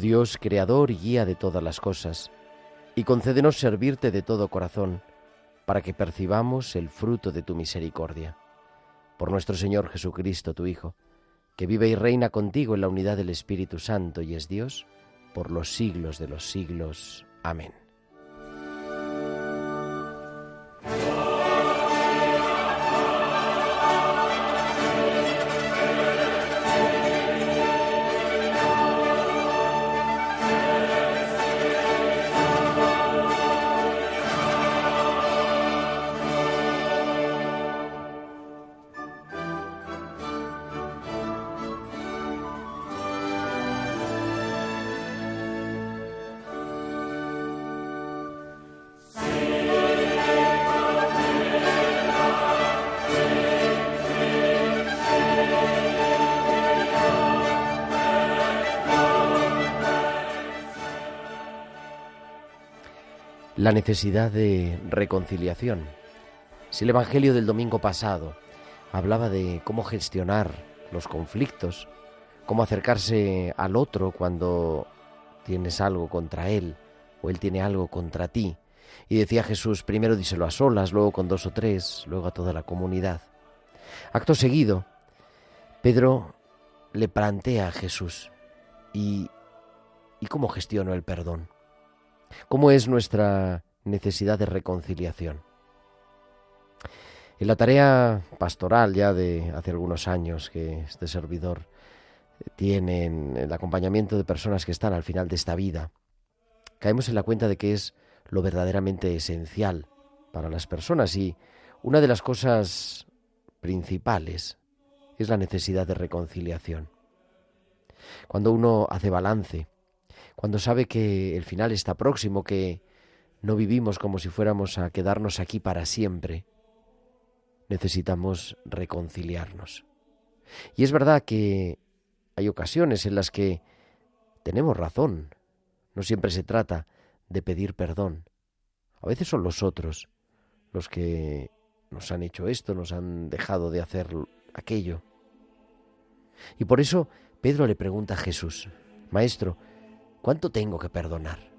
Dios, creador y guía de todas las cosas, y concédenos servirte de todo corazón, para que percibamos el fruto de tu misericordia. Por nuestro Señor Jesucristo, tu Hijo, que vive y reina contigo en la unidad del Espíritu Santo y es Dios, por los siglos de los siglos. Amén. La necesidad de reconciliación. Si el Evangelio del domingo pasado hablaba de cómo gestionar los conflictos, cómo acercarse al otro cuando tienes algo contra él o él tiene algo contra ti, y decía Jesús, primero díselo a solas, luego con dos o tres, luego a toda la comunidad. Acto seguido, Pedro le plantea a Jesús, ¿y, ¿y cómo gestiono el perdón? ¿Cómo es nuestra necesidad de reconciliación? En la tarea pastoral ya de hace algunos años que este servidor tiene en el acompañamiento de personas que están al final de esta vida, caemos en la cuenta de que es lo verdaderamente esencial para las personas y una de las cosas principales es la necesidad de reconciliación. Cuando uno hace balance cuando sabe que el final está próximo, que no vivimos como si fuéramos a quedarnos aquí para siempre, necesitamos reconciliarnos. Y es verdad que hay ocasiones en las que tenemos razón. No siempre se trata de pedir perdón. A veces son los otros los que nos han hecho esto, nos han dejado de hacer aquello. Y por eso Pedro le pregunta a Jesús, Maestro, ¿Cuánto tengo que perdonar?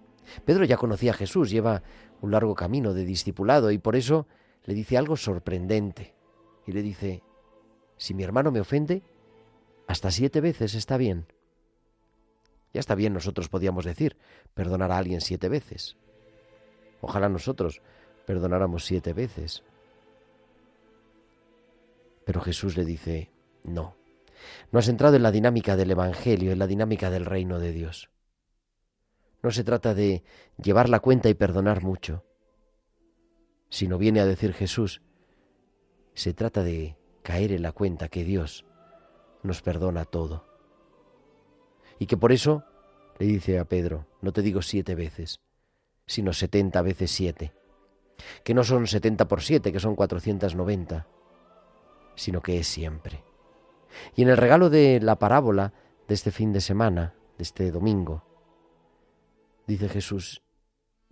Pedro ya conocía a Jesús, lleva un largo camino de discipulado y por eso le dice algo sorprendente. Y le dice, si mi hermano me ofende, hasta siete veces está bien. Ya está bien, nosotros podíamos decir, perdonar a alguien siete veces. Ojalá nosotros perdonáramos siete veces. Pero Jesús le dice, no, no has entrado en la dinámica del Evangelio, en la dinámica del reino de Dios. No se trata de llevar la cuenta y perdonar mucho, sino viene a decir Jesús, se trata de caer en la cuenta que Dios nos perdona todo. Y que por eso le dice a Pedro, no te digo siete veces, sino setenta veces siete, que no son setenta por siete, que son cuatrocientas noventa, sino que es siempre. Y en el regalo de la parábola de este fin de semana, de este domingo, dice Jesús,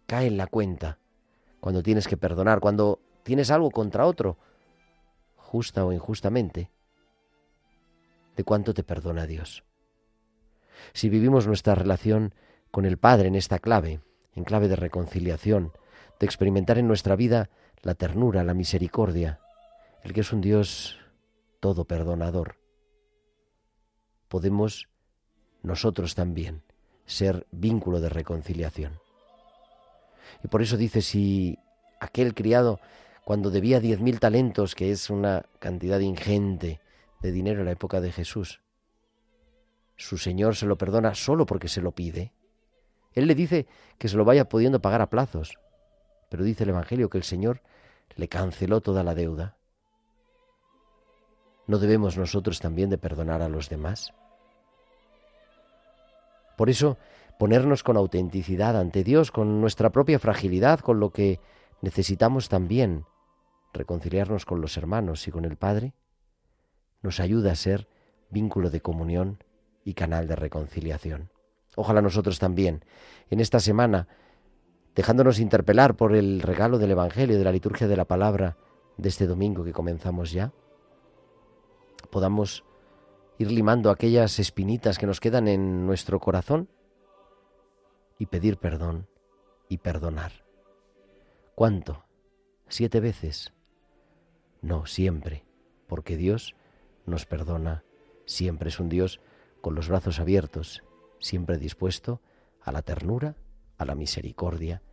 cae en la cuenta cuando tienes que perdonar, cuando tienes algo contra otro, justa o injustamente, de cuánto te perdona Dios. Si vivimos nuestra relación con el Padre en esta clave, en clave de reconciliación, de experimentar en nuestra vida la ternura, la misericordia, el que es un Dios todo perdonador, podemos nosotros también ser vínculo de reconciliación. Y por eso dice, si aquel criado cuando debía diez mil talentos, que es una cantidad ingente de dinero en la época de Jesús, su Señor se lo perdona solo porque se lo pide. Él le dice que se lo vaya pudiendo pagar a plazos, pero dice el Evangelio que el Señor le canceló toda la deuda. ¿No debemos nosotros también de perdonar a los demás? Por eso, ponernos con autenticidad ante Dios, con nuestra propia fragilidad, con lo que necesitamos también, reconciliarnos con los hermanos y con el Padre, nos ayuda a ser vínculo de comunión y canal de reconciliación. Ojalá nosotros también, en esta semana, dejándonos interpelar por el regalo del Evangelio, de la liturgia de la palabra de este domingo que comenzamos ya, podamos ir limando aquellas espinitas que nos quedan en nuestro corazón y pedir perdón y perdonar. ¿Cuánto? ¿Siete veces? No, siempre, porque Dios nos perdona, siempre es un Dios con los brazos abiertos, siempre dispuesto a la ternura, a la misericordia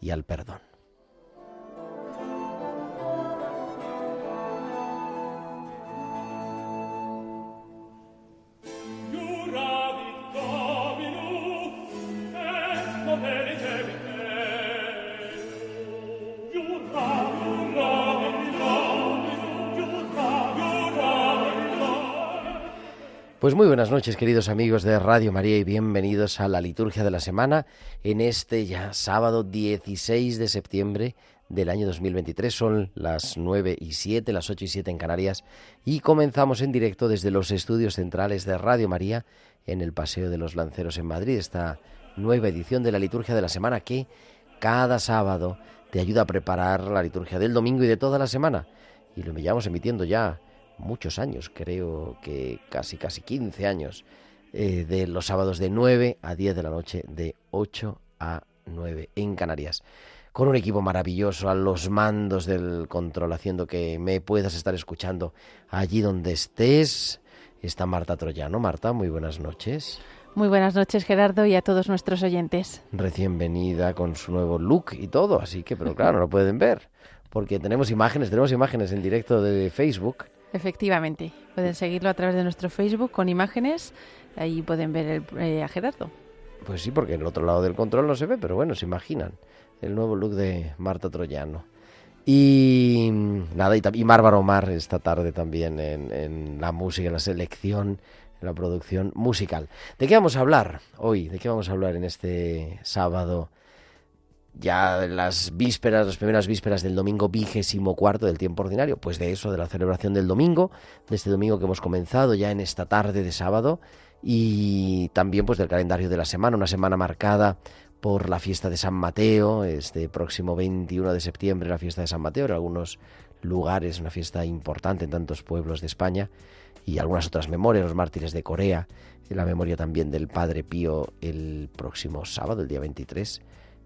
y al perdón. Pues muy buenas noches, queridos amigos de Radio María, y bienvenidos a la liturgia de la semana en este ya sábado 16 de septiembre del año 2023. Son las 9 y 7, las 8 y 7 en Canarias, y comenzamos en directo desde los estudios centrales de Radio María en el Paseo de los Lanceros en Madrid, esta nueva edición de la liturgia de la semana que cada sábado te ayuda a preparar la liturgia del domingo y de toda la semana. Y lo llevamos emitiendo ya muchos años, creo que casi casi 15 años, eh, de los sábados de 9 a 10 de la noche, de 8 a 9 en Canarias. Con un equipo maravilloso a los mandos del control, haciendo que me puedas estar escuchando allí donde estés. Está Marta Troyano. Marta, muy buenas noches. Muy buenas noches, Gerardo, y a todos nuestros oyentes. Recién venida con su nuevo look y todo, así que, pero claro, no lo pueden ver, porque tenemos imágenes, tenemos imágenes en directo de Facebook Efectivamente, pueden seguirlo a través de nuestro Facebook con imágenes, ahí pueden ver eh, a Gerardo. Pues sí, porque en el otro lado del control no se ve, pero bueno, se imaginan el nuevo look de Marta Troyano. Y nada, y, y Mar Omar esta tarde también en, en la música, en la selección, en la producción musical. ¿De qué vamos a hablar hoy? ¿De qué vamos a hablar en este sábado ya las vísperas, las primeras vísperas del domingo vigésimo cuarto del tiempo ordinario, pues de eso, de la celebración del domingo, de este domingo que hemos comenzado ya en esta tarde de sábado, y también pues del calendario de la semana, una semana marcada por la fiesta de San Mateo, este próximo 21 de septiembre la fiesta de San Mateo, en algunos lugares, una fiesta importante en tantos pueblos de España, y algunas otras memorias, los mártires de Corea, la memoria también del Padre Pío el próximo sábado, el día 23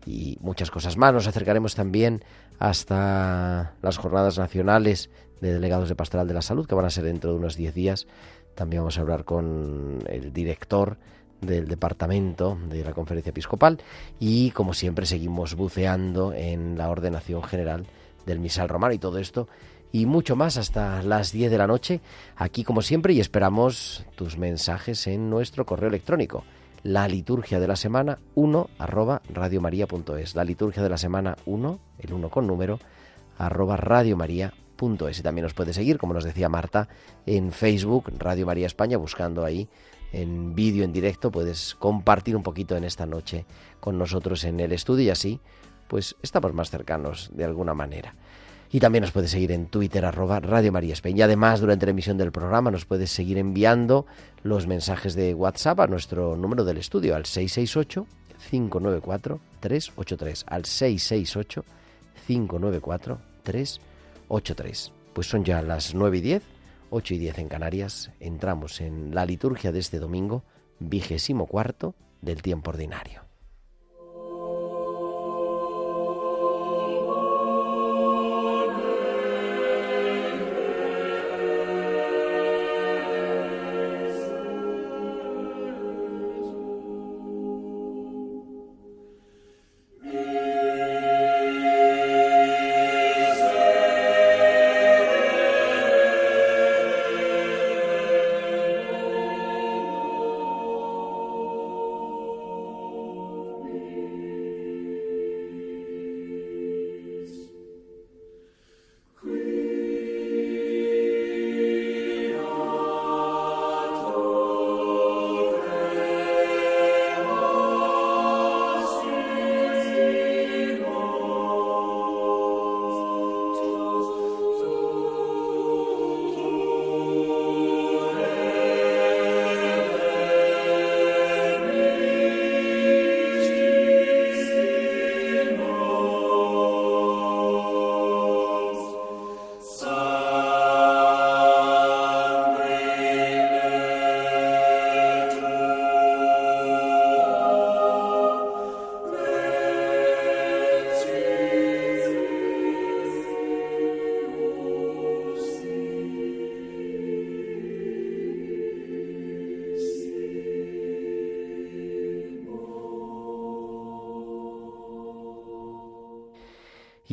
y muchas cosas más. Nos acercaremos también hasta las jornadas nacionales de delegados de Pastoral de la Salud, que van a ser dentro de unos 10 días. También vamos a hablar con el director del departamento de la conferencia episcopal y como siempre seguimos buceando en la ordenación general del misal romano y todo esto y mucho más hasta las 10 de la noche aquí como siempre y esperamos tus mensajes en nuestro correo electrónico la liturgia de la semana 1 arroba radiomaria.es. La liturgia de la semana 1, el 1 con número, arroba radiomaria.es. Y también nos puede seguir, como nos decía Marta, en Facebook, Radio María España, buscando ahí en vídeo, en directo, puedes compartir un poquito en esta noche con nosotros en el estudio y así, pues estamos más cercanos de alguna manera. Y también nos puedes seguir en Twitter, arroba Radio María España. Y además, durante la emisión del programa, nos puedes seguir enviando los mensajes de WhatsApp a nuestro número del estudio, al 668-594-383. Al 668-594-383. Pues son ya las 9 y 10, 8 y 10 en Canarias. Entramos en la liturgia de este domingo, vigésimo cuarto del tiempo ordinario.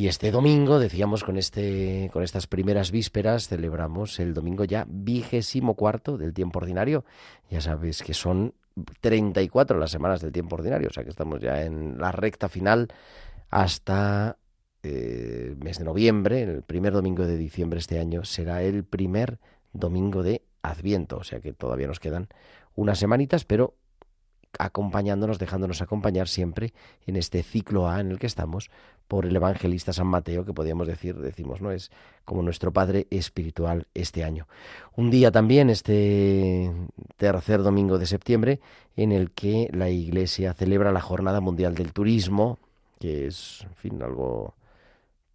Y este domingo, decíamos, con, este, con estas primeras vísperas, celebramos el domingo ya vigésimo cuarto del tiempo ordinario. Ya sabes que son 34 las semanas del tiempo ordinario, o sea que estamos ya en la recta final hasta el eh, mes de noviembre, el primer domingo de diciembre este año será el primer domingo de Adviento, o sea que todavía nos quedan unas semanitas, pero acompañándonos, dejándonos acompañar siempre en este ciclo A en el que estamos por el evangelista San Mateo, que podríamos decir, decimos, ¿no? Es como nuestro Padre espiritual este año. Un día también, este tercer domingo de septiembre, en el que la Iglesia celebra la Jornada Mundial del Turismo, que es, en fin, algo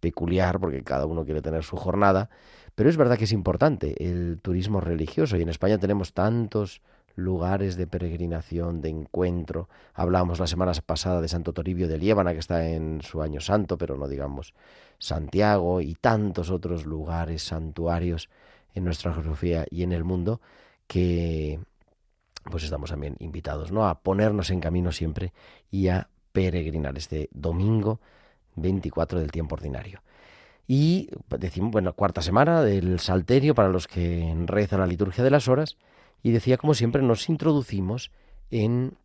peculiar, porque cada uno quiere tener su jornada, pero es verdad que es importante el turismo religioso, y en España tenemos tantos lugares de peregrinación, de encuentro. Hablábamos la semana pasada de Santo Toribio de Liébana, que está en su año santo, pero no digamos Santiago, y tantos otros lugares, santuarios en nuestra geografía y en el mundo, que pues estamos también invitados ¿no? a ponernos en camino siempre y a peregrinar este domingo 24 del tiempo ordinario. Y decimos, bueno, cuarta semana del Salterio para los que rezan la liturgia de las horas, y decía, como siempre, nos introducimos en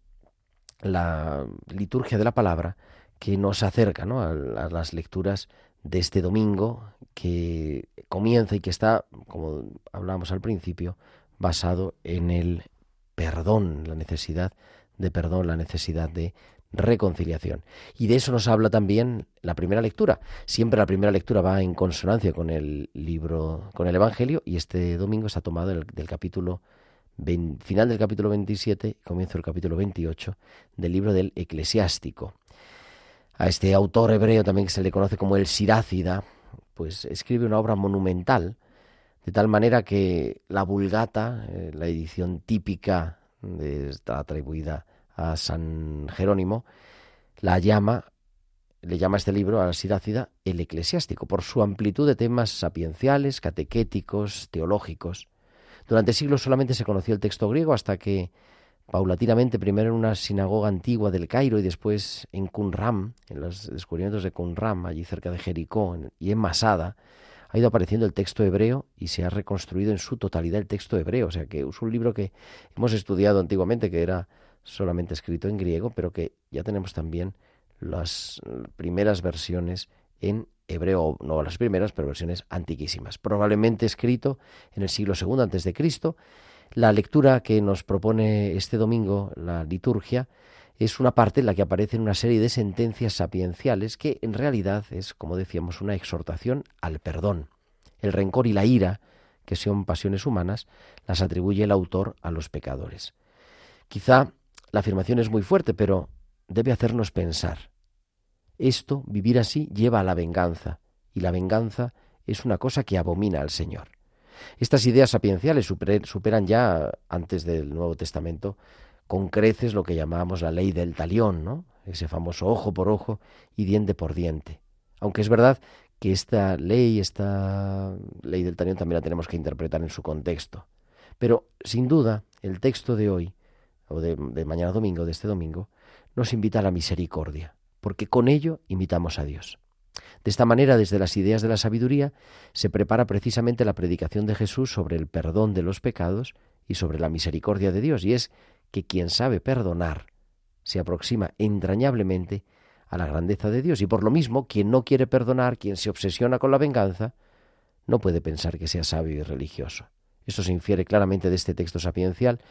la liturgia de la palabra que nos acerca a, las lecturas de este domingo que comienza y que está, como hablábamos al principio, basado en el perdón, la necesidad de perdón, la necesidad de reconciliación. Y de eso nos habla también la primera lectura. Siempre la primera lectura va en consonancia con el libro, con el Evangelio, y este domingo está tomado del capítulo final del capítulo 27, comienzo del capítulo 28 del libro del Eclesiástico. A este autor hebreo también que se le conoce como el Sirácida, pues escribe una obra monumental, de tal manera que la Vulgata, eh, la edición típica de esta atribuida a San Jerónimo, la llama, le llama este libro a la Sirácida el Eclesiástico, por su amplitud de temas sapienciales, catequéticos, teológicos. Durante siglos solamente se conoció el texto griego hasta que, paulatinamente, primero en una sinagoga antigua del Cairo y después en Qumran, en los descubrimientos de Qumran, allí cerca de Jericó, y en Masada, ha ido apareciendo el texto hebreo y se ha reconstruido en su totalidad el texto hebreo. O sea que es un libro que hemos estudiado antiguamente, que era solamente escrito en griego, pero que ya tenemos también las primeras versiones en hebreo, no las primeras, pero versiones antiquísimas. Probablemente escrito en el siglo II antes de Cristo. La lectura que nos propone este domingo la liturgia es una parte en la que aparecen una serie de sentencias sapienciales que en realidad es, como decíamos, una exhortación al perdón. El rencor y la ira, que son pasiones humanas, las atribuye el autor a los pecadores. Quizá la afirmación es muy fuerte, pero debe hacernos pensar. Esto, vivir así, lleva a la venganza, y la venganza es una cosa que abomina al Señor. Estas ideas sapienciales superan ya, antes del Nuevo Testamento, con creces lo que llamábamos la ley del talión, ¿no? ese famoso ojo por ojo y diente por diente. Aunque es verdad que esta ley, esta ley del talión también la tenemos que interpretar en su contexto. Pero, sin duda, el texto de hoy, o de, de mañana domingo, de este domingo, nos invita a la misericordia porque con ello imitamos a Dios. De esta manera, desde las ideas de la sabiduría, se prepara precisamente la predicación de Jesús sobre el perdón de los pecados y sobre la misericordia de Dios, y es que quien sabe perdonar se aproxima entrañablemente a la grandeza de Dios, y por lo mismo, quien no quiere perdonar, quien se obsesiona con la venganza, no puede pensar que sea sabio y religioso. Esto se infiere claramente de este texto sapiencial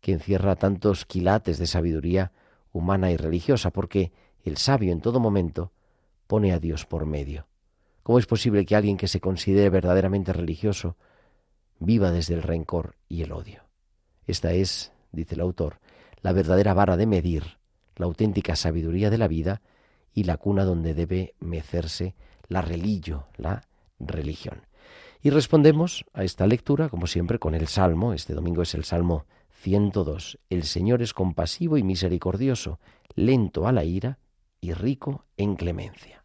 que encierra tantos quilates de sabiduría humana y religiosa, porque el sabio en todo momento pone a Dios por medio. ¿Cómo es posible que alguien que se considere verdaderamente religioso viva desde el rencor y el odio? Esta es, dice el autor, la verdadera vara de medir, la auténtica sabiduría de la vida y la cuna donde debe mecerse la religio, la religión. Y respondemos a esta lectura, como siempre, con el Salmo. Este domingo es el Salmo 102. El Señor es compasivo y misericordioso, lento a la ira y rico en clemencia.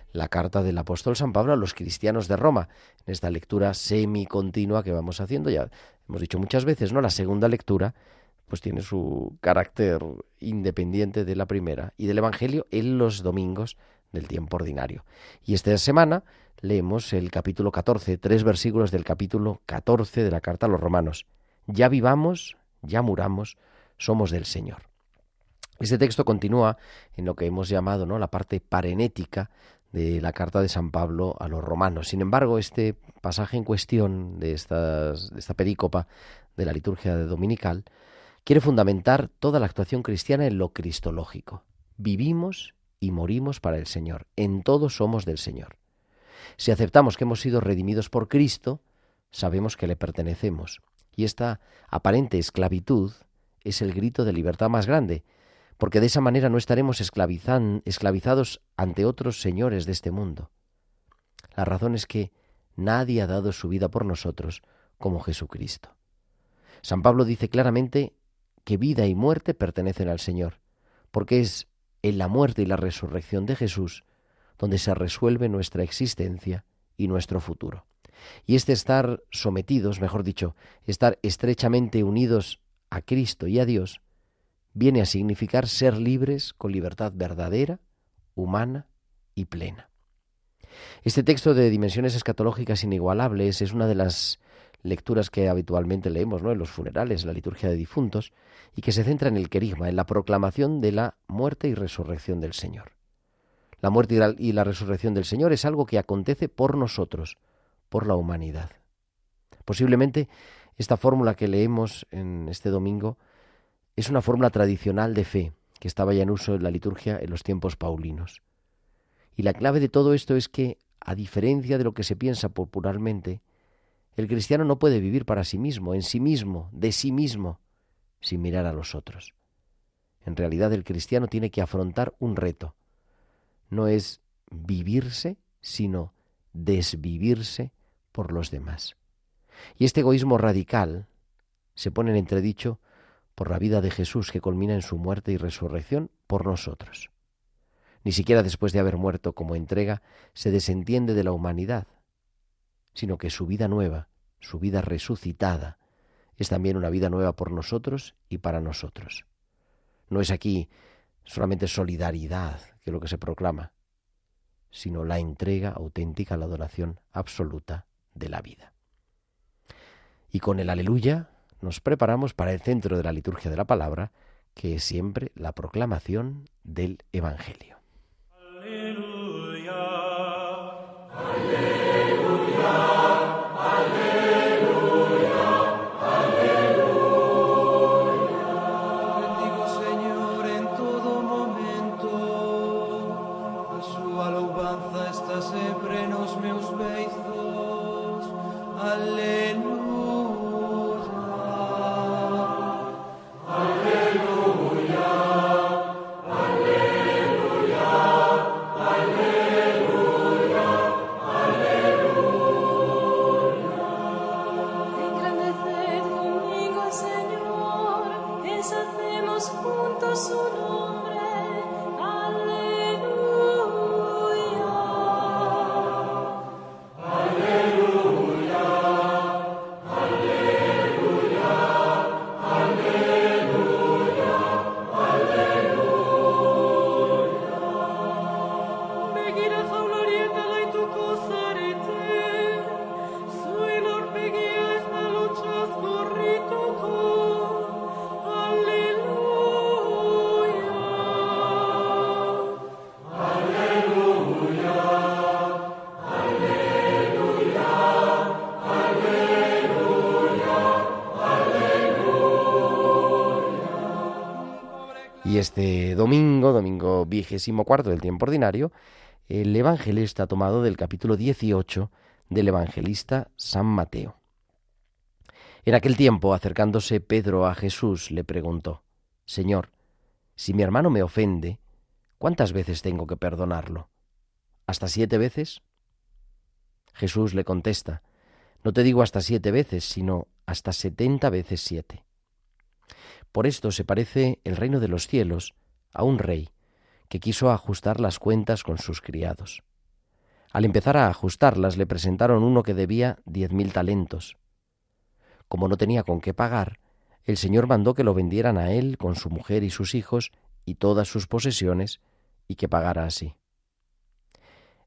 la carta del apóstol San Pablo a los cristianos de Roma. En esta lectura semicontinua que vamos haciendo, ya hemos dicho muchas veces, ¿no? La segunda lectura pues tiene su carácter independiente de la primera y del Evangelio en los domingos del tiempo ordinario. Y esta semana leemos el capítulo 14, tres versículos del capítulo 14 de la carta a los romanos. Ya vivamos, ya muramos, somos del Señor. Este texto continúa en lo que hemos llamado ¿no? la parte parenética de la carta de San Pablo a los romanos. Sin embargo, este pasaje en cuestión de, estas, de esta perícopa de la liturgia dominical quiere fundamentar toda la actuación cristiana en lo cristológico. Vivimos y morimos para el Señor. En todo somos del Señor. Si aceptamos que hemos sido redimidos por Cristo, sabemos que le pertenecemos. Y esta aparente esclavitud es el grito de libertad más grande, porque de esa manera no estaremos esclavizados ante otros señores de este mundo. La razón es que nadie ha dado su vida por nosotros como Jesucristo. San Pablo dice claramente que vida y muerte pertenecen al Señor, porque es en la muerte y la resurrección de Jesús donde se resuelve nuestra existencia y nuestro futuro. Y este estar sometidos, mejor dicho, estar estrechamente unidos a Cristo y a Dios, viene a significar ser libres con libertad verdadera, humana y plena. Este texto de dimensiones escatológicas inigualables es una de las lecturas que habitualmente leemos ¿no? en los funerales, en la liturgia de difuntos, y que se centra en el querigma, en la proclamación de la muerte y resurrección del Señor. La muerte y la resurrección del Señor es algo que acontece por nosotros, por la humanidad. Posiblemente esta fórmula que leemos en este domingo es una fórmula tradicional de fe que estaba ya en uso en la liturgia en los tiempos paulinos. Y la clave de todo esto es que, a diferencia de lo que se piensa popularmente, el cristiano no puede vivir para sí mismo, en sí mismo, de sí mismo, sin mirar a los otros. En realidad el cristiano tiene que afrontar un reto. No es vivirse, sino desvivirse por los demás. Y este egoísmo radical se pone en entredicho por la vida de Jesús que culmina en su muerte y resurrección por nosotros. Ni siquiera después de haber muerto como entrega se desentiende de la humanidad, sino que su vida nueva, su vida resucitada, es también una vida nueva por nosotros y para nosotros. No es aquí solamente solidaridad que lo que se proclama, sino la entrega auténtica, la adoración absoluta de la vida. Y con el aleluya nos preparamos para el centro de la liturgia de la palabra, que es siempre la proclamación del Evangelio. Este domingo, domingo vigésimo cuarto del tiempo ordinario, el Evangelio está tomado del capítulo 18 del Evangelista San Mateo. En aquel tiempo, acercándose Pedro a Jesús, le preguntó, Señor, si mi hermano me ofende, ¿cuántas veces tengo que perdonarlo? ¿Hasta siete veces? Jesús le contesta, No te digo hasta siete veces, sino hasta setenta veces siete. Por esto se parece el reino de los cielos a un rey que quiso ajustar las cuentas con sus criados. Al empezar a ajustarlas le presentaron uno que debía diez mil talentos. Como no tenía con qué pagar, el Señor mandó que lo vendieran a él con su mujer y sus hijos y todas sus posesiones, y que pagara así.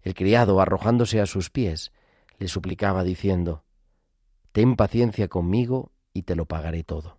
El criado, arrojándose a sus pies, le suplicaba diciendo, Ten paciencia conmigo y te lo pagaré todo.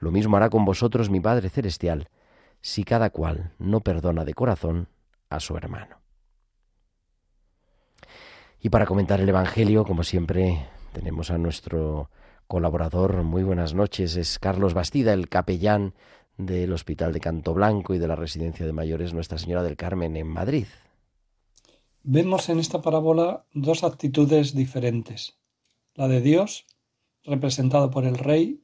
Lo mismo hará con vosotros mi Padre Celestial, si cada cual no perdona de corazón a su hermano. Y para comentar el Evangelio, como siempre, tenemos a nuestro colaborador. Muy buenas noches, es Carlos Bastida, el capellán del Hospital de Canto Blanco y de la Residencia de Mayores Nuestra Señora del Carmen en Madrid. Vemos en esta parábola dos actitudes diferentes. La de Dios, representado por el Rey,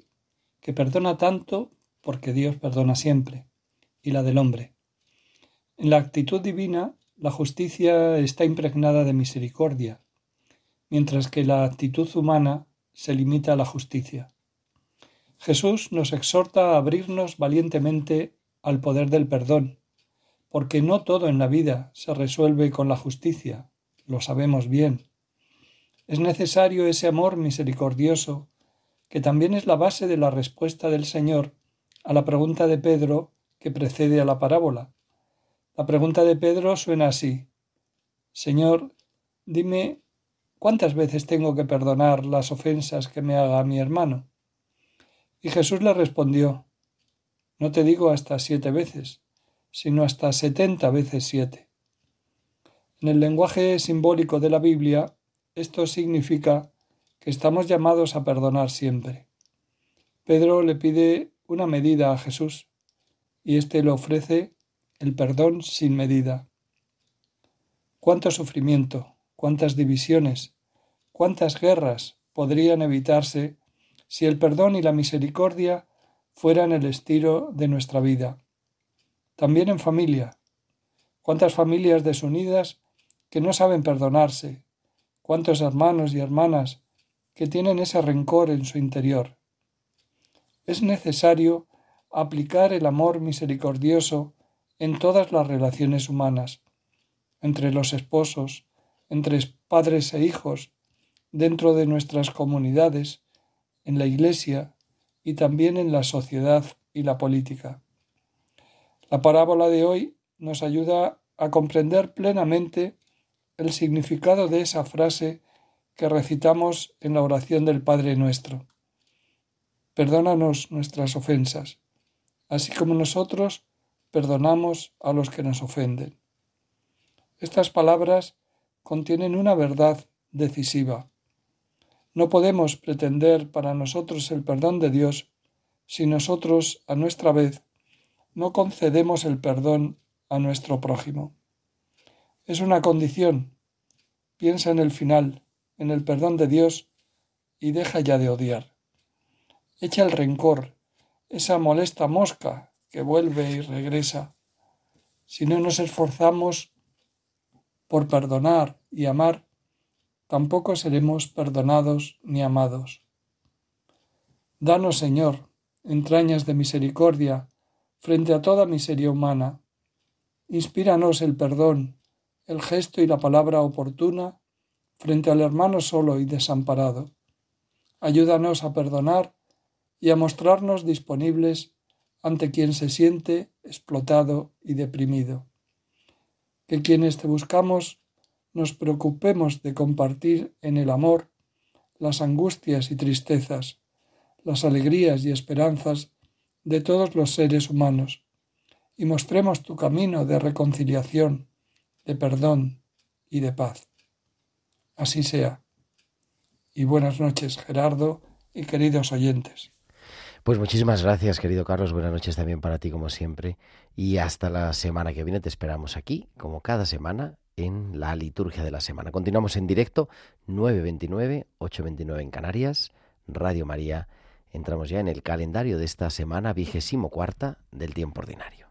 que perdona tanto porque Dios perdona siempre, y la del hombre. En la actitud divina, la justicia está impregnada de misericordia, mientras que la actitud humana se limita a la justicia. Jesús nos exhorta a abrirnos valientemente al poder del perdón, porque no todo en la vida se resuelve con la justicia, lo sabemos bien. Es necesario ese amor misericordioso que también es la base de la respuesta del Señor a la pregunta de Pedro que precede a la parábola. La pregunta de Pedro suena así Señor, dime cuántas veces tengo que perdonar las ofensas que me haga mi hermano. Y Jesús le respondió No te digo hasta siete veces, sino hasta setenta veces siete. En el lenguaje simbólico de la Biblia, esto significa estamos llamados a perdonar siempre. Pedro le pide una medida a Jesús y éste le ofrece el perdón sin medida. Cuánto sufrimiento, cuántas divisiones, cuántas guerras podrían evitarse si el perdón y la misericordia fueran el estilo de nuestra vida. También en familia. Cuántas familias desunidas que no saben perdonarse, cuántos hermanos y hermanas que tienen ese rencor en su interior. Es necesario aplicar el amor misericordioso en todas las relaciones humanas, entre los esposos, entre padres e hijos, dentro de nuestras comunidades, en la Iglesia y también en la sociedad y la política. La parábola de hoy nos ayuda a comprender plenamente el significado de esa frase que recitamos en la oración del Padre nuestro. Perdónanos nuestras ofensas, así como nosotros perdonamos a los que nos ofenden. Estas palabras contienen una verdad decisiva. No podemos pretender para nosotros el perdón de Dios si nosotros, a nuestra vez, no concedemos el perdón a nuestro prójimo. Es una condición. Piensa en el final en el perdón de Dios y deja ya de odiar. Echa el rencor, esa molesta mosca que vuelve y regresa. Si no nos esforzamos por perdonar y amar, tampoco seremos perdonados ni amados. Danos, Señor, entrañas de misericordia frente a toda miseria humana. Inspíranos el perdón, el gesto y la palabra oportuna frente al hermano solo y desamparado. Ayúdanos a perdonar y a mostrarnos disponibles ante quien se siente explotado y deprimido. Que quienes te buscamos nos preocupemos de compartir en el amor las angustias y tristezas, las alegrías y esperanzas de todos los seres humanos, y mostremos tu camino de reconciliación, de perdón y de paz. Así sea. Y buenas noches, Gerardo y queridos oyentes. Pues muchísimas gracias, querido Carlos. Buenas noches también para ti, como siempre. Y hasta la semana que viene te esperamos aquí, como cada semana, en la liturgia de la semana. Continuamos en directo, 9.29, 8.29 en Canarias, Radio María. Entramos ya en el calendario de esta semana vigésimo cuarta del tiempo ordinario.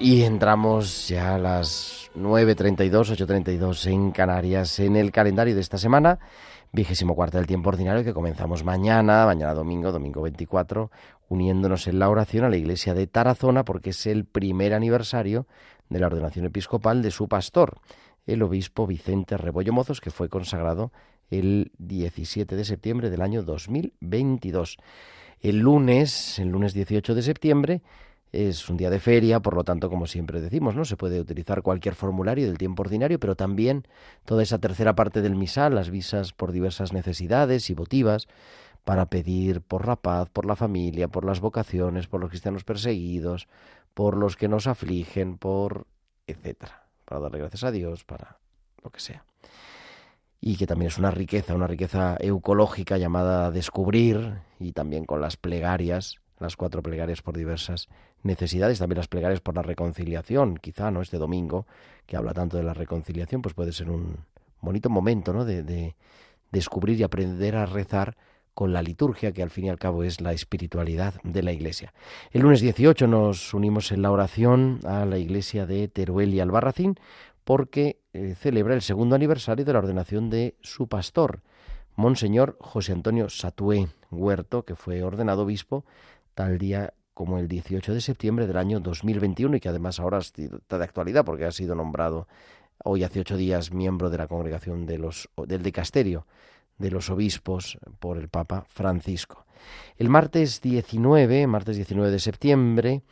Entramos ya a las 9.32, 8.32 en Canarias en el calendario de esta semana, vigésimo cuarta del tiempo ordinario que comenzamos mañana, mañana domingo, domingo 24, uniéndonos en la oración a la iglesia de Tarazona porque es el primer aniversario de la ordenación episcopal de su pastor, el obispo Vicente Rebollo Mozos, que fue consagrado el 17 de septiembre del año 2022. El lunes, el lunes 18 de septiembre, es un día de feria, por lo tanto, como siempre decimos, ¿no? Se puede utilizar cualquier formulario del tiempo ordinario, pero también toda esa tercera parte del misal, las visas por diversas necesidades y votivas, para pedir por la paz, por la familia, por las vocaciones, por los cristianos perseguidos, por los que nos afligen, por etcétera, para darle gracias a Dios, para lo que sea. Y que también es una riqueza, una riqueza eucológica llamada descubrir, y también con las plegarias, las cuatro plegarias por diversas necesidades, también las plegarias por la reconciliación, quizá, ¿no? Este domingo, que habla tanto de la reconciliación, pues puede ser un bonito momento, ¿no? De, de descubrir y aprender a rezar con la liturgia, que al fin y al cabo es la espiritualidad de la Iglesia. El lunes 18 nos unimos en la oración a la Iglesia de Teruel y Albarracín, porque eh, celebra el segundo aniversario de la ordenación de su pastor, Monseñor José Antonio Satué Huerto, que fue ordenado obispo tal día como el 18 de septiembre del año 2021 y que además ahora está de actualidad porque ha sido nombrado hoy hace ocho días miembro de la congregación de los, del dicasterio de los obispos por el Papa Francisco. El martes 19, martes 19 de septiembre,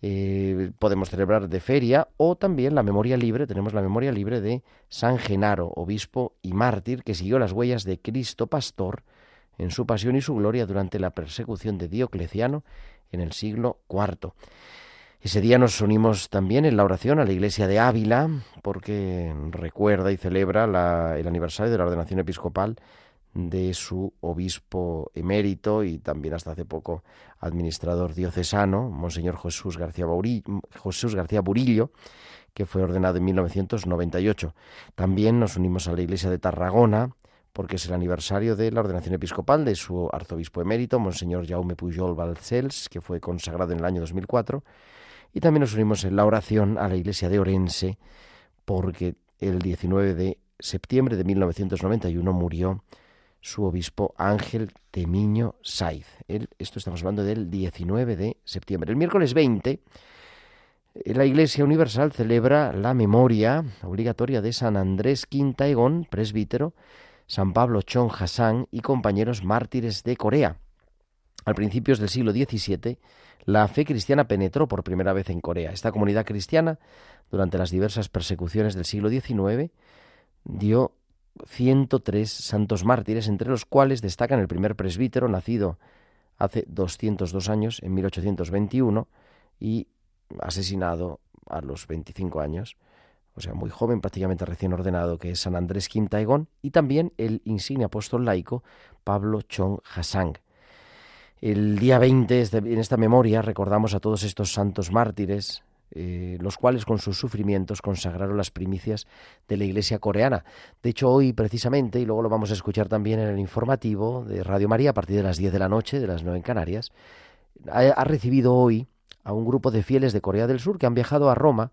eh, podemos celebrar de feria o también la memoria libre, tenemos la memoria libre de San Genaro, obispo y mártir, que siguió las huellas de Cristo Pastor en su pasión y su gloria durante la persecución de Diocleciano en el siglo IV. Ese día nos unimos también en la oración a la iglesia de Ávila, porque recuerda y celebra el aniversario de la ordenación episcopal de su obispo emérito y también hasta hace poco administrador diocesano, Monseñor Jesús García, Jesús García Burillo, que fue ordenado en 1998. También nos unimos a la iglesia de Tarragona, porque es el aniversario de la ordenación episcopal de su arzobispo emérito, Monseñor Jaume Pujol Balcells, que fue consagrado en el año 2004. Y también nos unimos en la oración a la iglesia de Orense, porque el 19 de septiembre de 1991 murió su obispo Ángel Temiño Saiz. esto estamos hablando del 19 de septiembre. El miércoles 20, la Iglesia Universal celebra la memoria obligatoria de San Andrés Quintaegón, presbítero, San Pablo Chon Hassan y compañeros mártires de Corea. Al principios del siglo XVII, la fe cristiana penetró por primera vez en Corea. Esta comunidad cristiana, durante las diversas persecuciones del siglo XIX, dio 103 santos mártires, entre los cuales destacan el primer presbítero, nacido hace 202 años, en 1821, y asesinado a los 25 años, o sea, muy joven, prácticamente recién ordenado, que es San Andrés Quintaegón, y también el insigne apóstol laico Pablo Chong Hasang. El día 20, en esta memoria, recordamos a todos estos santos mártires, eh, los cuales con sus sufrimientos consagraron las primicias de la Iglesia coreana. De hecho, hoy precisamente, y luego lo vamos a escuchar también en el informativo de Radio María a partir de las 10 de la noche, de las 9 en Canarias, ha recibido hoy a un grupo de fieles de Corea del Sur que han viajado a Roma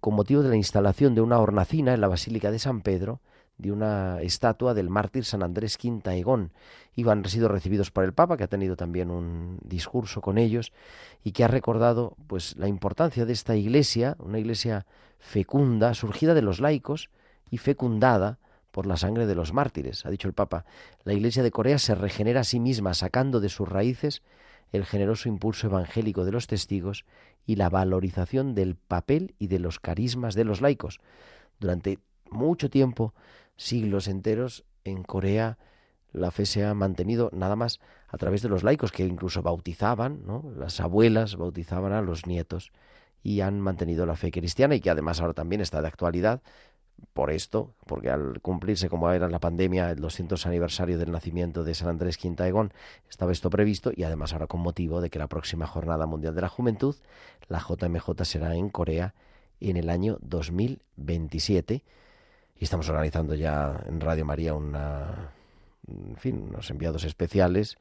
con motivo de la instalación de una hornacina en la Basílica de San Pedro de una estatua del mártir San Andrés Quintaegón. Y han sido recibidos por el Papa, que ha tenido también un discurso con ellos y que ha recordado pues la importancia de esta iglesia, una iglesia fecunda, surgida de los laicos y fecundada por la sangre de los mártires. Ha dicho el Papa, la iglesia de Corea se regenera a sí misma sacando de sus raíces el generoso impulso evangélico de los testigos y la valorización del papel y de los carismas de los laicos. Durante mucho tiempo siglos enteros en Corea la fe se ha mantenido nada más a través de los laicos que incluso bautizaban, las abuelas bautizaban a los nietos y han mantenido la fe cristiana y que además ahora también está de actualidad por esto, porque al cumplirse como era la pandemia el 200 aniversario del nacimiento de San Andrés Quintaegón, estaba esto previsto y además ahora con motivo de que la próxima Jornada Mundial de la Juventud, la JMJ será en Corea en el año 2027 y estamos organizando ya en Radio María una, en fin, unos enviados especiales.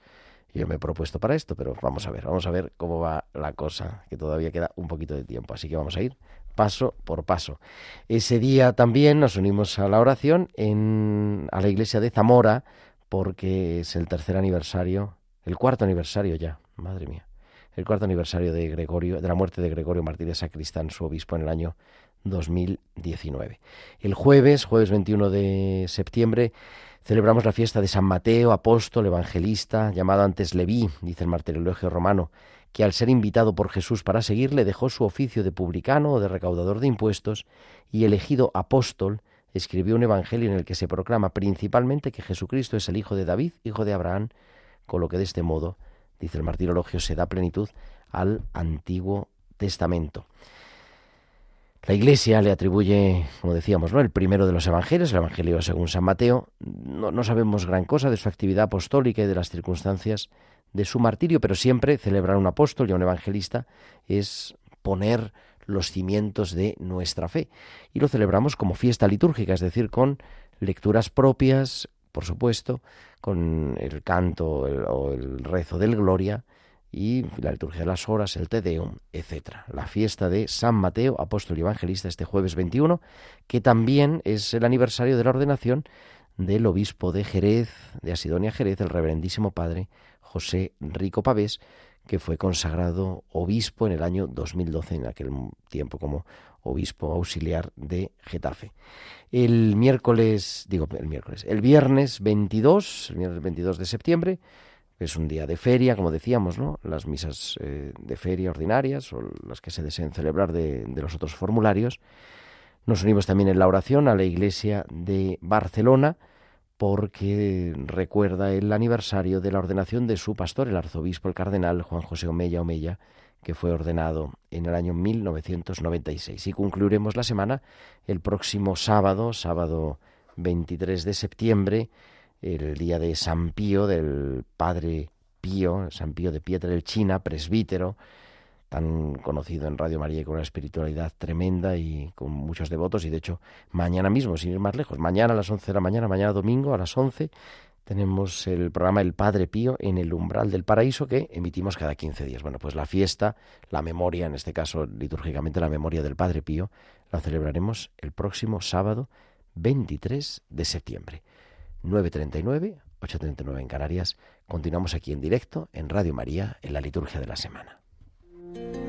Yo me he propuesto para esto, pero vamos a ver, vamos a ver cómo va la cosa, que todavía queda un poquito de tiempo, así que vamos a ir paso por paso. Ese día también nos unimos a la oración en, a la iglesia de Zamora, porque es el tercer aniversario, el cuarto aniversario ya, madre mía, el cuarto aniversario de Gregorio, de la muerte de Gregorio Martínez Sacristán, su obispo en el año 2019. El jueves, jueves 21 de septiembre, celebramos la fiesta de San Mateo, apóstol, evangelista, llamado antes Leví, dice el martirologio romano, que al ser invitado por Jesús para seguirle dejó su oficio de publicano o de recaudador de impuestos y elegido apóstol, escribió un evangelio en el que se proclama principalmente que Jesucristo es el hijo de David, hijo de Abraham, con lo que de este modo, dice el martirologio, se da plenitud al Antiguo Testamento. La Iglesia le atribuye, como decíamos, ¿no? el primero de los evangelios, el Evangelio según San Mateo. No, no, sabemos gran cosa de su actividad apostólica y de las circunstancias de su martirio, pero siempre celebrar un apóstol y a un evangelista es poner los cimientos de nuestra fe. Y lo celebramos como fiesta litúrgica, es decir, con lecturas propias, por supuesto, con el canto o el rezo del Gloria y la liturgia de las horas, el Te Deum, etc. La fiesta de San Mateo, apóstol y evangelista, este jueves 21, que también es el aniversario de la ordenación del obispo de Jerez, de Asidonia Jerez, el reverendísimo padre José Rico Pavés, que fue consagrado obispo en el año 2012, en aquel tiempo como obispo auxiliar de Getafe. El miércoles, digo el miércoles, el viernes 22, el viernes 22 de septiembre, es un día de feria, como decíamos, ¿no? Las misas eh, de feria ordinarias o las que se deseen celebrar de, de los otros formularios. Nos unimos también en la oración a la iglesia de Barcelona, porque recuerda el aniversario de la ordenación de su pastor, el arzobispo, el cardenal Juan José Omeya Omeya, que fue ordenado en el año 1996. Y concluiremos la semana el próximo sábado, sábado 23 de septiembre, el día de San Pío, del Padre Pío, San Pío de Pietra del China, presbítero, tan conocido en Radio María y con una espiritualidad tremenda y con muchos devotos. Y de hecho, mañana mismo, sin ir más lejos, mañana a las 11 de la mañana, mañana domingo a las 11, tenemos el programa El Padre Pío en el umbral del paraíso que emitimos cada 15 días. Bueno, pues la fiesta, la memoria, en este caso litúrgicamente la memoria del Padre Pío, la celebraremos el próximo sábado 23 de septiembre. 9.39, 8.39 en Canarias. Continuamos aquí en directo en Radio María en la liturgia de la semana. Me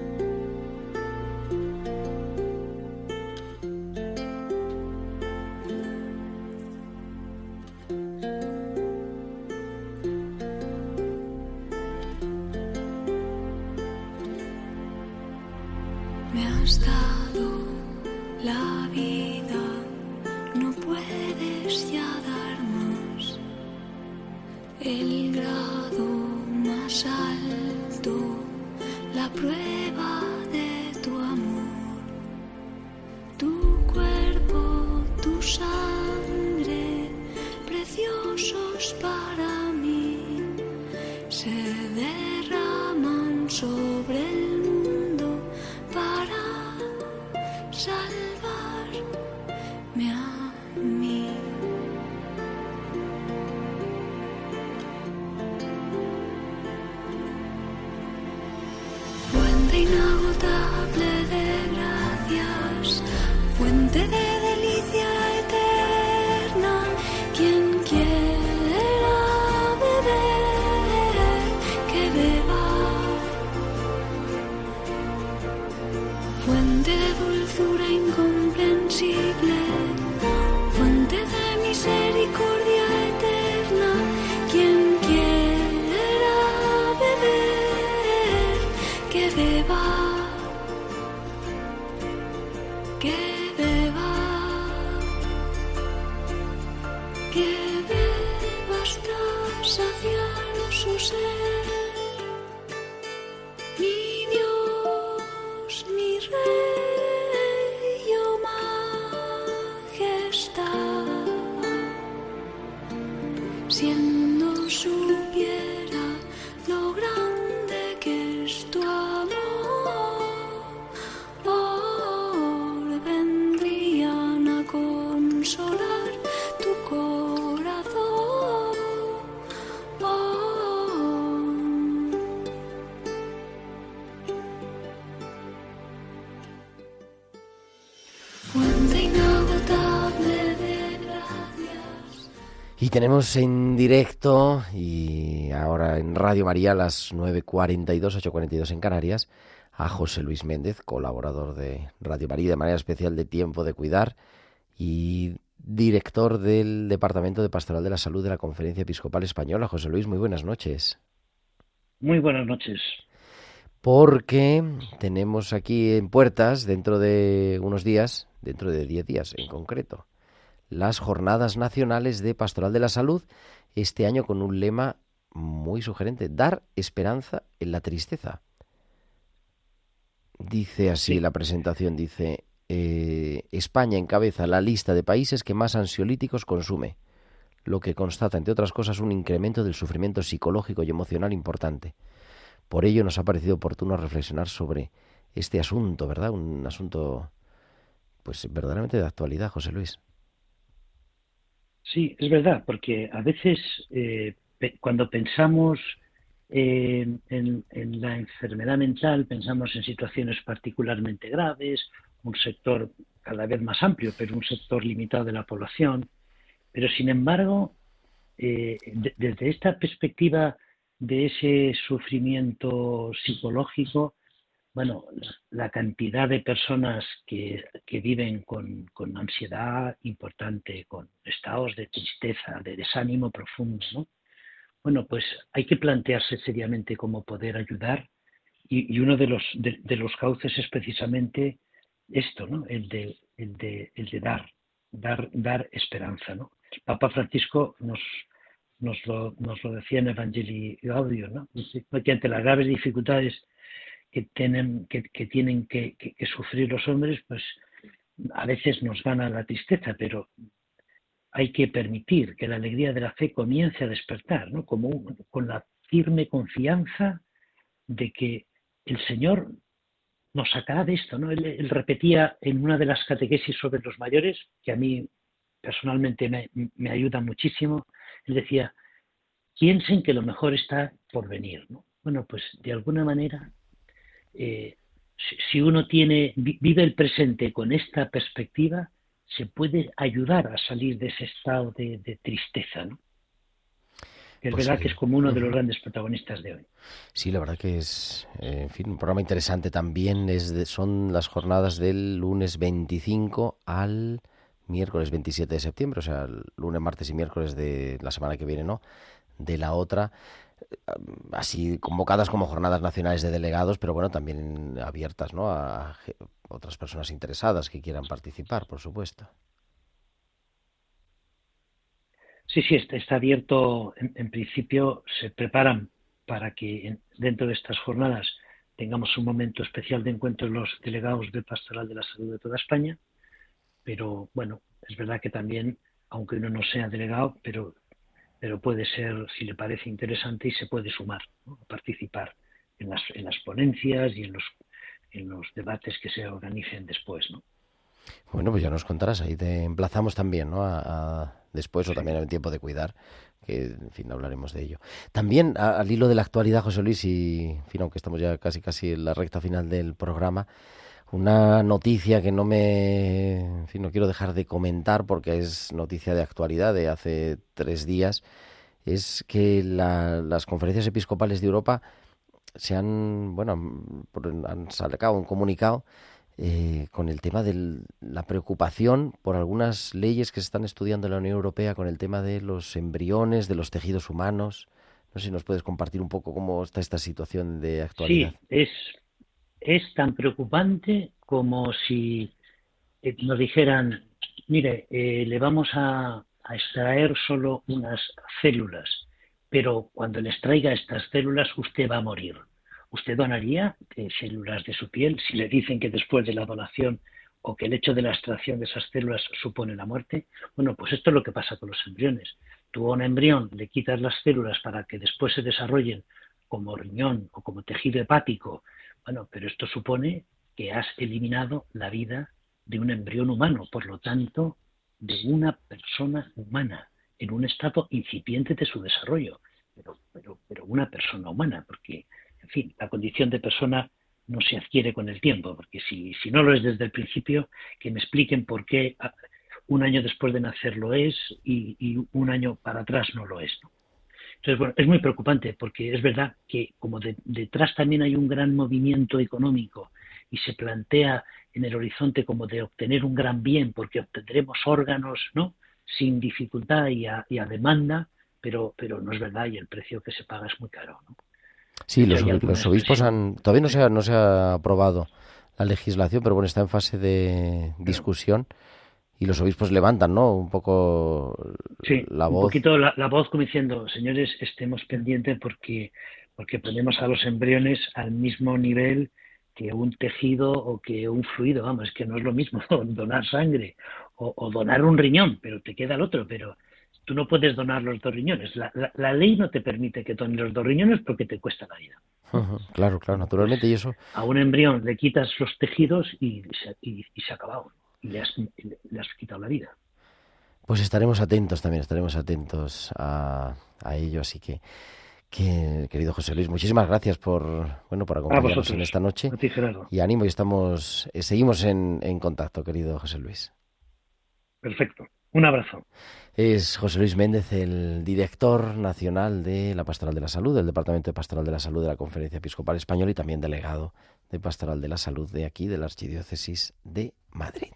tenemos en directo y ahora en Radio María a las 9.42, 8.42 en Canarias a José Luis Méndez, colaborador de Radio María de manera especial de Tiempo de Cuidar y director del Departamento de Pastoral de la Salud de la Conferencia Episcopal Española. José Luis, muy buenas noches. Muy buenas noches. Porque tenemos aquí en puertas, dentro de unos días, dentro de 10 días en concreto, las Jornadas Nacionales de Pastoral de la Salud, este año con un lema muy sugerente. Dar esperanza en la tristeza. Dice así Sí. la presentación, dice, eh, España encabeza la lista de países que más ansiolíticos consume, lo que constata, entre otras cosas, un incremento del sufrimiento psicológico y emocional importante. Por ello nos ha parecido oportuno reflexionar sobre este asunto, ¿verdad? Un asunto, pues verdaderamente de actualidad, José Luis. Sí, es verdad, porque a veces eh, cuando pensamos eh, en, la enfermedad mental, pensamos en situaciones particularmente graves, un sector cada vez más amplio, pero un sector limitado de la población. Pero sin embargo, eh, de- desde esta perspectiva de ese sufrimiento psicológico, bueno, la, cantidad de personas que, que viven con, con ansiedad importante, con estados de tristeza, de desánimo profundo, ¿no? Bueno, pues hay que plantearse seriamente cómo poder ayudar y, y uno de los, de, los cauces es precisamente esto, ¿no? El de, el de, el de dar, dar, dar esperanza, ¿no? Papa Francisco nos, nos, lo, nos lo decía en Evangelii Gaudium, ¿no? Dice que ante las graves dificultades que tienen que, sufrir los hombres, pues a veces nos gana la tristeza, pero hay que permitir que la alegría de la fe comience a despertar, ¿no? Como con la firme confianza de que el Señor nos sacará de esto, ¿no? Él, él repetía en una de las catequesis sobre los mayores, que a mí personalmente me, me ayuda muchísimo, él decía, piensen que lo mejor está por venir, ¿no? Bueno, pues de alguna manera eh, si, uno tiene, vi- vive el presente con esta perspectiva, se puede ayudar a salir de ese estado de, de tristeza, ¿no? Es Pues verdad que es como uno de los grandes protagonistas de hoy. Sí, la verdad que es, eh, en fin, un programa interesante también. Es de- son las jornadas del lunes 25 al miércoles 27 de septiembre, o sea, el lunes, martes y miércoles de la semana que viene, ¿no? De la otra, eh, así convocadas como jornadas nacionales de delegados, pero bueno, también abiertas, ¿no? A otras personas interesadas que quieran participar, por supuesto. Sí, sí, está, abierto. En, principio se preparan para que en- dentro de estas jornadas tengamos un momento especial de encuentro los delegados de Pastoral de la Salud de toda España. Pero bueno, es verdad que también, aunque uno no sea delegado, pero, pero puede ser, si le parece interesante, y se puede sumar, ¿no? participar en las, en las ponencias y en los, en los debates que se organicen después. ¿no? Bueno, pues ya nos contarás, ahí te emplazamos también, ¿no? A, a- después o también en el tiempo de cuidar, que en fin hablaremos de ello. También a- al hilo de la actualidad, José Luis, y en fin, aunque estamos ya casi casi en la recta final del programa, una noticia que no me, en fin, no quiero dejar de comentar porque es noticia de actualidad de hace tres días, es que la- las conferencias episcopales de Europa se han, bueno, han sacado un comunicado eh, con el tema de la preocupación por algunas leyes que se están estudiando en la Unión Europea con el tema de los embriones, de los tejidos humanos. No sé si nos puedes compartir un poco cómo está esta situación de actualidad. Sí, es, es tan preocupante como si eh, nos dijeran, mire, eh, le vamos a, extraer solo unas células, pero cuando le extraiga estas células usted va a morir. ¿Usted donaría eh, células de su piel si le dicen que después de la donación o que el hecho de la extracción de esas células supone la muerte? Bueno, pues esto es lo que pasa con los embriones. Tú a un embrión le quitas las células para que después se desarrollen como riñón o como tejido hepático. Bueno, pero esto supone que has eliminado la vida de un embrión humano, por lo tanto, de una persona humana, en un estado incipiente de su desarrollo, pero, pero, pero una persona humana, porque, en fin, la condición de persona no se adquiere con el tiempo, porque si, si no lo es desde el principio, que me expliquen por qué ah, un año después de nacer lo es y, un año para atrás no lo es. Entonces, bueno, es muy preocupante porque es verdad que como de- detrás también hay un gran movimiento económico y se plantea en el horizonte como de obtener un gran bien porque obtendremos órganos, ¿no? Sin dificultad y a, y a demanda, pero, pero no es verdad y el precio que se paga es muy caro, ¿no? Sí, los, los obispos han... Todavía no se, ha, no se ha aprobado la legislación, pero bueno, está en fase de discusión y los obispos levantan, ¿no? Un poco Sí, la un voz. poquito la, la voz como diciendo, señores, estemos pendientes porque, porque ponemos a los embriones al mismo nivel que un tejido o que un fluido, vamos, es que no es lo mismo donar sangre o, o donar un riñón, pero te queda el otro, pero tú no puedes donar los dos riñones. La, la- la ley no te permite que dones los dos riñones porque te cuesta la vida. Claro, claro, naturalmente, y eso A un embrión le quitas los tejidos y se, y, y se ha acabado. Y le has, le has quitado la vida. Pues estaremos atentos también, estaremos atentos a, a ello, así que, que, querido José Luis, muchísimas gracias por, bueno, por acompañarnos vosotros. en esta noche ti, y ánimo y estamos, eh, seguimos en, en contacto, querido José Luis. Perfecto. Un abrazo. Es José Luis Méndez, el director nacional de la Pastoral de la Salud, del Departamento de Pastoral de la Salud de la Conferencia Episcopal Española y también delegado de Pastoral de la Salud de aquí, de la Archidiócesis de Madrid.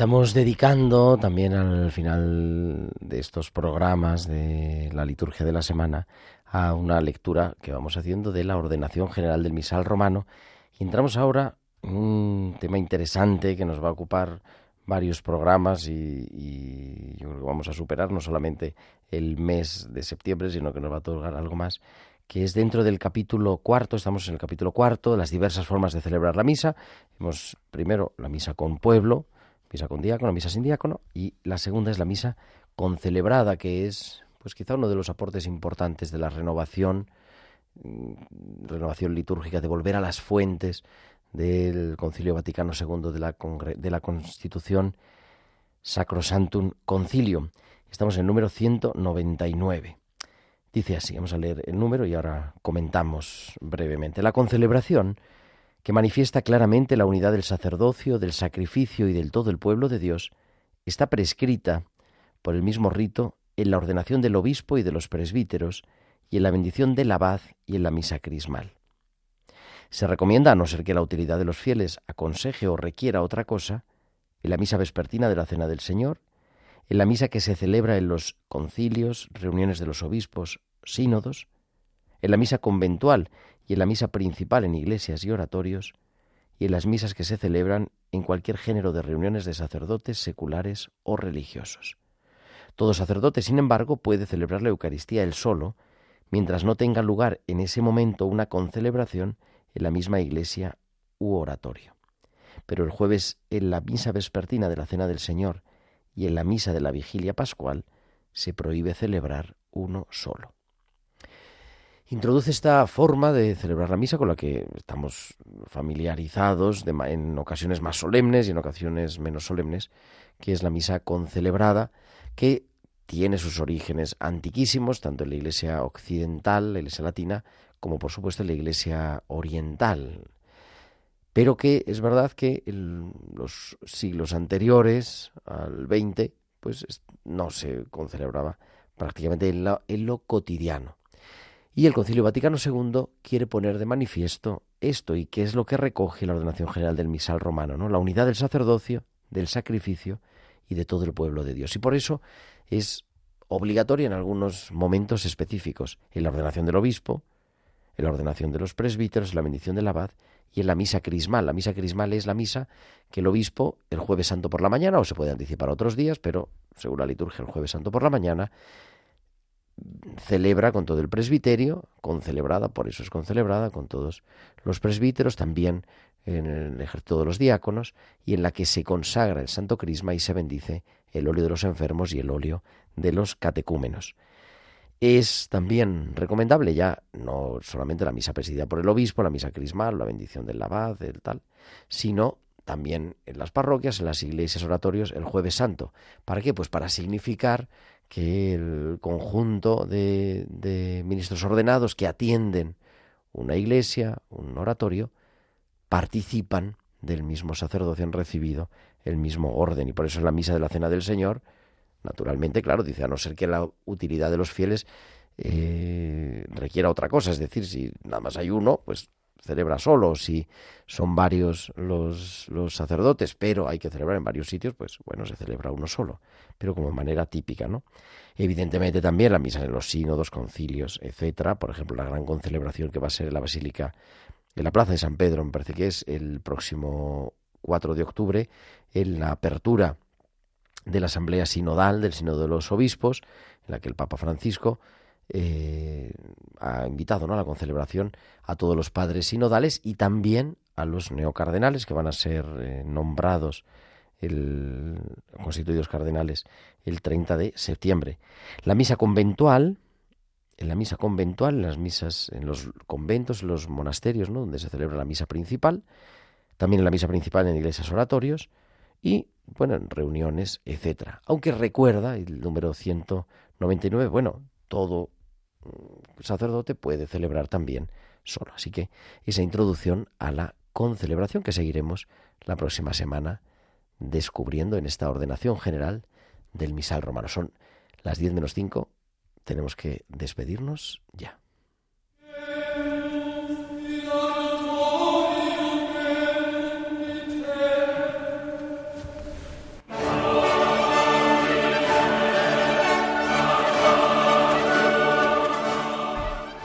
Estamos dedicando también al final de estos programas de la liturgia de la semana a una lectura que vamos haciendo de la ordenación general del misal romano. Y entramos ahora en un tema interesante que nos va a ocupar varios programas y, yo creo que vamos a superar no solamente el mes de septiembre, sino que nos va a otorgar algo más, que es dentro del capítulo cuarto, estamos en el capítulo cuarto, las diversas formas de celebrar la misa. Hemos primero la misa con pueblo, misa con diácono, misa sin diácono, y la segunda es la misa con celebrada, que es pues quizá uno de los aportes importantes de la renovación, mm, renovación litúrgica, de volver a las fuentes del Concilio Vaticano II de la, de la Constitución Sacrosantum Concilium. Estamos en el número 199. Dice así, vamos a leer el número y ahora comentamos brevemente. La concelebración, que manifiesta claramente la unidad del sacerdocio, del sacrificio y del todo el pueblo de Dios, está prescrita por el mismo rito en la ordenación del obispo y de los presbíteros y en la bendición del abad y en la misa crismal. Se recomienda, a no ser que la utilidad de los fieles aconseje o requiera otra cosa, en la misa vespertina de la Cena del Señor, en la misa que se celebra en los concilios, reuniones de los obispos, sínodos, en la misa conventual y en la misa principal en iglesias y oratorios, y en las misas que se celebran en cualquier género de reuniones de sacerdotes seculares o religiosos. Todo sacerdote, sin embargo, puede celebrar la Eucaristía él solo, mientras no tenga lugar en ese momento una concelebración en la misma iglesia u oratorio. Pero el jueves, en la misa vespertina de la Cena del Señor y en la misa de la Vigilia Pascual, se prohíbe celebrar uno solo. Introduce esta forma de celebrar la misa con la que estamos familiarizados en ocasiones más solemnes y en ocasiones menos solemnes, que es la misa concelebrada, que tiene sus orígenes antiquísimos, tanto en la Iglesia occidental, la Iglesia latina, como por supuesto en la Iglesia oriental. pero que es verdad que en los siglos anteriores al 20 pues no se concelebraba prácticamente en lo cotidiano. Y el Concilio Vaticano II quiere poner de manifiesto esto y qué es lo que recoge la ordenación general del misal romano, ¿no? La unidad del sacerdocio, del sacrificio y de todo el pueblo de Dios. Y por eso es obligatoria en algunos momentos específicos, en la ordenación del obispo, en la ordenación de los presbíteros, en la bendición del abad y en la misa crismal. La misa crismal es la misa que el obispo el jueves santo por la mañana, o se puede anticipar otros días, pero según la liturgia el jueves santo por la mañana, celebra con todo el presbiterio, concelebrada, por eso es concelebrada, con todos los presbíteros, también en el ejército de los diáconos, y en la que se consagra el santo crisma y se bendice el óleo de los enfermos y el óleo de los catecúmenos. Es también recomendable ya no solamente la misa presidida por el obispo, la misa crismal, la bendición del abad, del tal, sino también en las parroquias, en las iglesias, oratorios, el jueves santo. ¿Para qué? Pues para significar que el conjunto de, ministros ordenados que atienden una iglesia, un oratorio, participan del mismo sacerdocio, han recibido el mismo orden. Y por eso en la misa de la Cena del Señor, naturalmente, claro, dice, a no ser que la utilidad de los fieles eh, requiera otra cosa. Es decir, si nada más hay uno, pues celebra solo, si son varios los, los sacerdotes, pero hay que celebrar en varios sitios, pues bueno, se celebra uno solo, pero como manera típica, ¿no? Evidentemente también la misa en los sínodos, concilios, etcétera, por ejemplo, la gran concelebración que va a ser en la Basílica de la Plaza de San Pedro, me parece que es el próximo 4 de octubre, en la apertura de la Asamblea Sinodal del Sínodo de los Obispos, en la que el Papa Francisco eh, ha invitado ¿no? a la concelebración a todos los padres sinodales y también a los neocardenales que van a ser eh, nombrados constituidos cardenales el 30 de septiembre. La misa conventual, en la misa conventual, en las misas, en los conventos, en los monasterios, ¿no? donde se celebra la misa principal, también en la misa principal en iglesias oratorios y, bueno, en reuniones, etcétera. Aunque recuerda el número 199, bueno, todo sacerdote puede celebrar también solo. Así que esa introducción a la concelebración que seguiremos la próxima semana descubriendo en esta ordenación general del misal romano. Son las 10 menos 5, tenemos que despedirnos ya.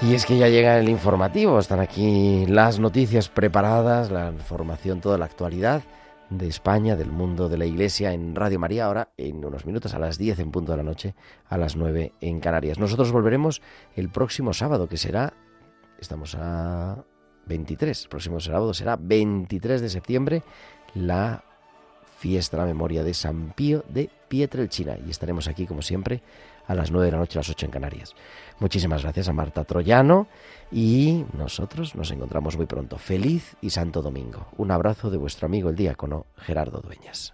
Y es que ya llega el informativo, están aquí las noticias preparadas, la información, toda la actualidad de España, del mundo de la Iglesia en Radio María, ahora en unos minutos a las 10 en punto de la noche, a las 9 en Canarias. Nosotros volveremos el próximo sábado, que será, estamos a 23, el próximo sábado será 23 de septiembre, la fiesta, la memoria de San Pío de Pietrelcina. Y estaremos aquí, como siempre, a las 9 de la noche, a las 8 en Canarias. Muchísimas gracias a Marta Troyano y nosotros nos encontramos muy pronto. Feliz y santo domingo. Un abrazo de vuestro amigo el diácono Gerardo Dueñas.